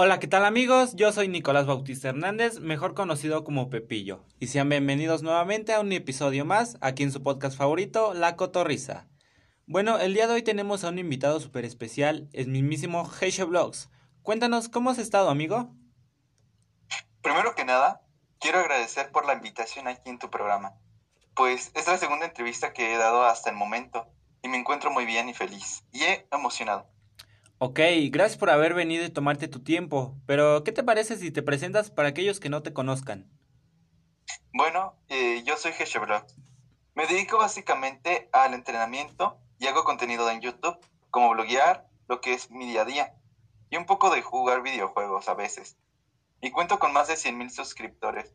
Hola, ¿qué tal amigos? Yo soy Nicolás Bautista Hernández, mejor conocido como Pepillo, y sean bienvenidos nuevamente a un episodio más aquí en su podcast favorito, La Cotorrisa. Bueno, el día de hoy tenemos a un invitado súper especial, es mismísimo Heisho Vlogs. Cuéntanos, ¿cómo has estado, amigo? Primero que nada, quiero agradecer por la invitación aquí en tu programa, pues es la segunda entrevista que he dado hasta el momento, y me encuentro muy bien y feliz, y he emocionado. Ok, gracias por haber venido y tomarte tu tiempo, pero ¿qué te parece si te presentas para aquellos que no te conozcan? Bueno, eh, yo soy Hesheblog. Me dedico básicamente al entrenamiento y hago contenido en YouTube, como bloguear, lo que es mi día a día, y un poco de jugar videojuegos a veces. Y cuento con más de 100.000 suscriptores.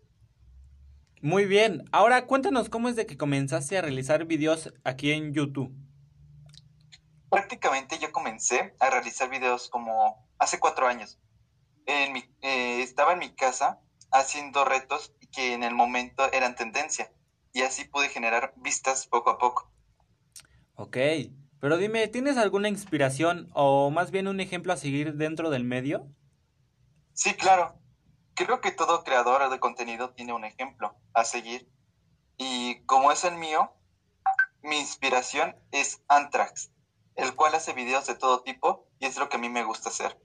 Muy bien, ahora cuéntanos cómo es de que comenzaste a realizar videos aquí en YouTube prácticamente yo comencé a realizar videos como hace cuatro años. En mi, eh, estaba en mi casa haciendo retos que en el momento eran tendencia y así pude generar vistas poco a poco. Ok, pero dime, ¿tienes alguna inspiración o más bien un ejemplo a seguir dentro del medio? Sí, claro. Creo que todo creador de contenido tiene un ejemplo a seguir. Y como es el mío, mi inspiración es Anthrax el cual hace videos de todo tipo y es lo que a mí me gusta hacer.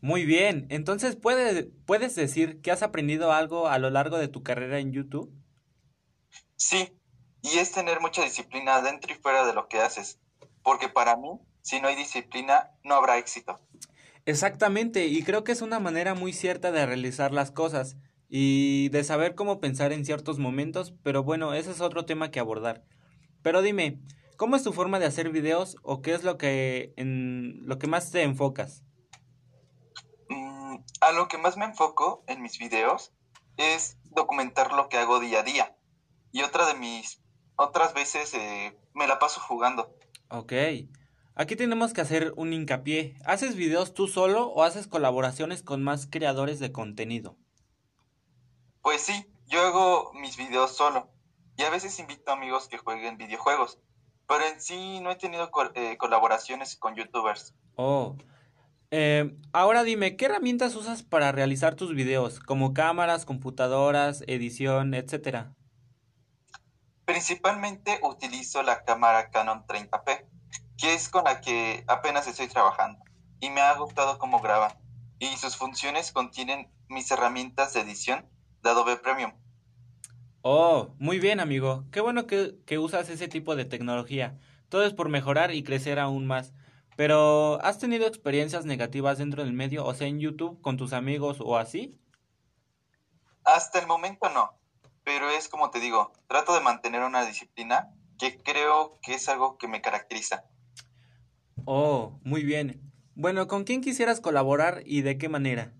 Muy bien, entonces ¿puedes, ¿puedes decir que has aprendido algo a lo largo de tu carrera en YouTube? Sí, y es tener mucha disciplina dentro y fuera de lo que haces, porque para mí, si no hay disciplina, no habrá éxito. Exactamente, y creo que es una manera muy cierta de realizar las cosas y de saber cómo pensar en ciertos momentos, pero bueno, ese es otro tema que abordar. Pero dime, ¿Cómo es tu forma de hacer videos o qué es lo que en lo que más te enfocas? Mm, a lo que más me enfoco en mis videos es documentar lo que hago día a día. Y otra de mis otras veces eh, me la paso jugando. Ok. Aquí tenemos que hacer un hincapié. ¿Haces videos tú solo o haces colaboraciones con más creadores de contenido? Pues sí, yo hago mis videos solo. Y a veces invito a amigos que jueguen videojuegos. Pero en sí no he tenido eh, colaboraciones con youtubers. Oh. Eh, ahora dime, ¿qué herramientas usas para realizar tus videos? Como cámaras, computadoras, edición, etcétera. Principalmente utilizo la cámara Canon 30p, que es con la que apenas estoy trabajando. Y me ha gustado cómo graba. Y sus funciones contienen mis herramientas de edición de Adobe Premium. Oh, muy bien, amigo. Qué bueno que, que, usas ese tipo de tecnología. Todo es por mejorar y crecer aún más. Pero, ¿has tenido experiencias negativas dentro del medio, o sea, en YouTube, con tus amigos o así? Hasta el momento no. Pero es como te digo, trato de mantener una disciplina que creo que es algo que me caracteriza. Oh, muy bien. Bueno, ¿con quién quisieras colaborar y de qué manera?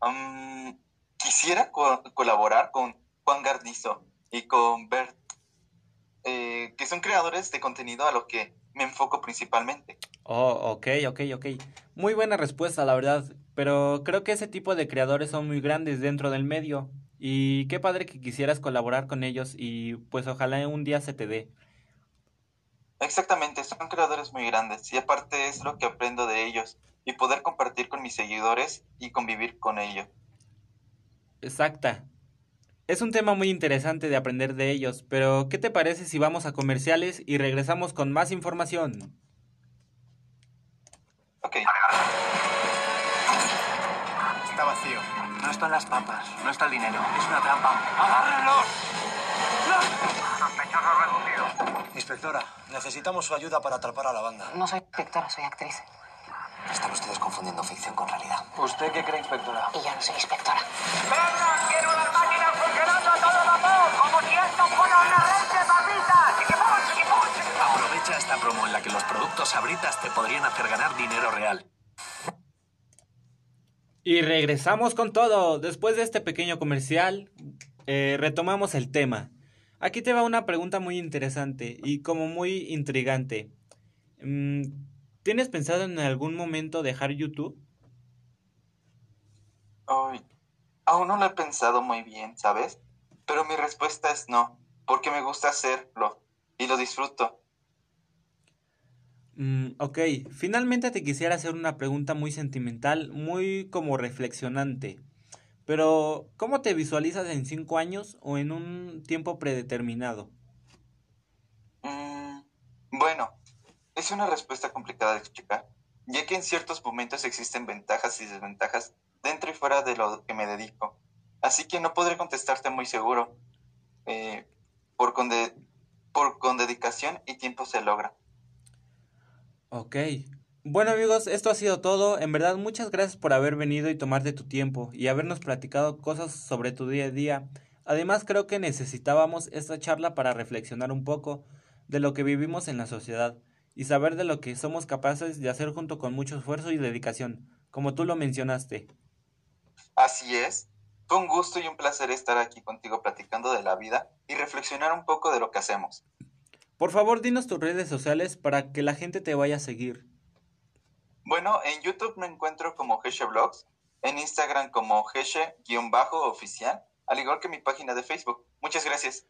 Um, quisiera colaborar con Juan Gardizo y con Bert, eh, que son creadores de contenido a lo que me enfoco principalmente. Oh, ok, ok, ok. Muy buena respuesta, la verdad. Pero creo que ese tipo de creadores son muy grandes dentro del medio. Y qué padre que quisieras colaborar con ellos y pues ojalá un día se te dé. Exactamente, son creadores muy grandes y aparte es lo que aprendo de ellos y poder compartir con mis seguidores y convivir con ellos. Exacta. Es un tema muy interesante de aprender de ellos, pero ¿qué te parece si vamos a comerciales y regresamos con más información? Ok. Está vacío. No están las papas, no está el dinero. Es una trampa. ¡Agárrenlos! Sospechoso reducido. Inspectora, necesitamos su ayuda para atrapar a la banda. No soy inspectora, soy actriz. Están ustedes confundiendo ficción con realidad. ¿Usted qué cree, inspectora? Y yo no soy inspectora. ¡Venga, quiero las Aprovecha esta promo en la que los productos sabritas te podrían hacer ganar dinero real. Y regresamos con todo. Después de este pequeño comercial, eh, retomamos el tema. Aquí te va una pregunta muy interesante y como muy intrigante. Mm, ¿Tienes pensado en algún momento dejar YouTube? Ay, aún no lo he pensado muy bien, ¿sabes? Pero mi respuesta es no, porque me gusta hacerlo y lo disfruto. Mm, ok, finalmente te quisiera hacer una pregunta muy sentimental, muy como reflexionante. Pero, ¿cómo te visualizas en cinco años o en un tiempo predeterminado? Mm, bueno, es una respuesta complicada de explicar, ya que en ciertos momentos existen ventajas y desventajas dentro y fuera de lo que me dedico. Así que no podré contestarte muy seguro. Eh, por, con de- por con dedicación y tiempo se logra. Ok. Bueno amigos, esto ha sido todo. En verdad, muchas gracias por haber venido y tomarte tu tiempo y habernos platicado cosas sobre tu día a día. Además, creo que necesitábamos esta charla para reflexionar un poco de lo que vivimos en la sociedad y saber de lo que somos capaces de hacer junto con mucho esfuerzo y dedicación, como tú lo mencionaste. Así es. Fue un gusto y un placer estar aquí contigo platicando de la vida y reflexionar un poco de lo que hacemos. Por favor, dinos tus redes sociales para que la gente te vaya a seguir. Bueno, en YouTube me encuentro como Geshe Vlogs, en Instagram como Geshe-oficial, al igual que mi página de Facebook. Muchas gracias.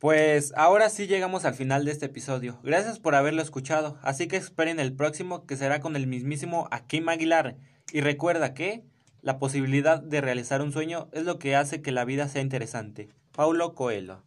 Pues ahora sí llegamos al final de este episodio. Gracias por haberlo escuchado. Así que esperen el próximo que será con el mismísimo Akim Aguilar. Y recuerda que la posibilidad de realizar un sueño es lo que hace que la vida sea interesante. Paulo Coelho.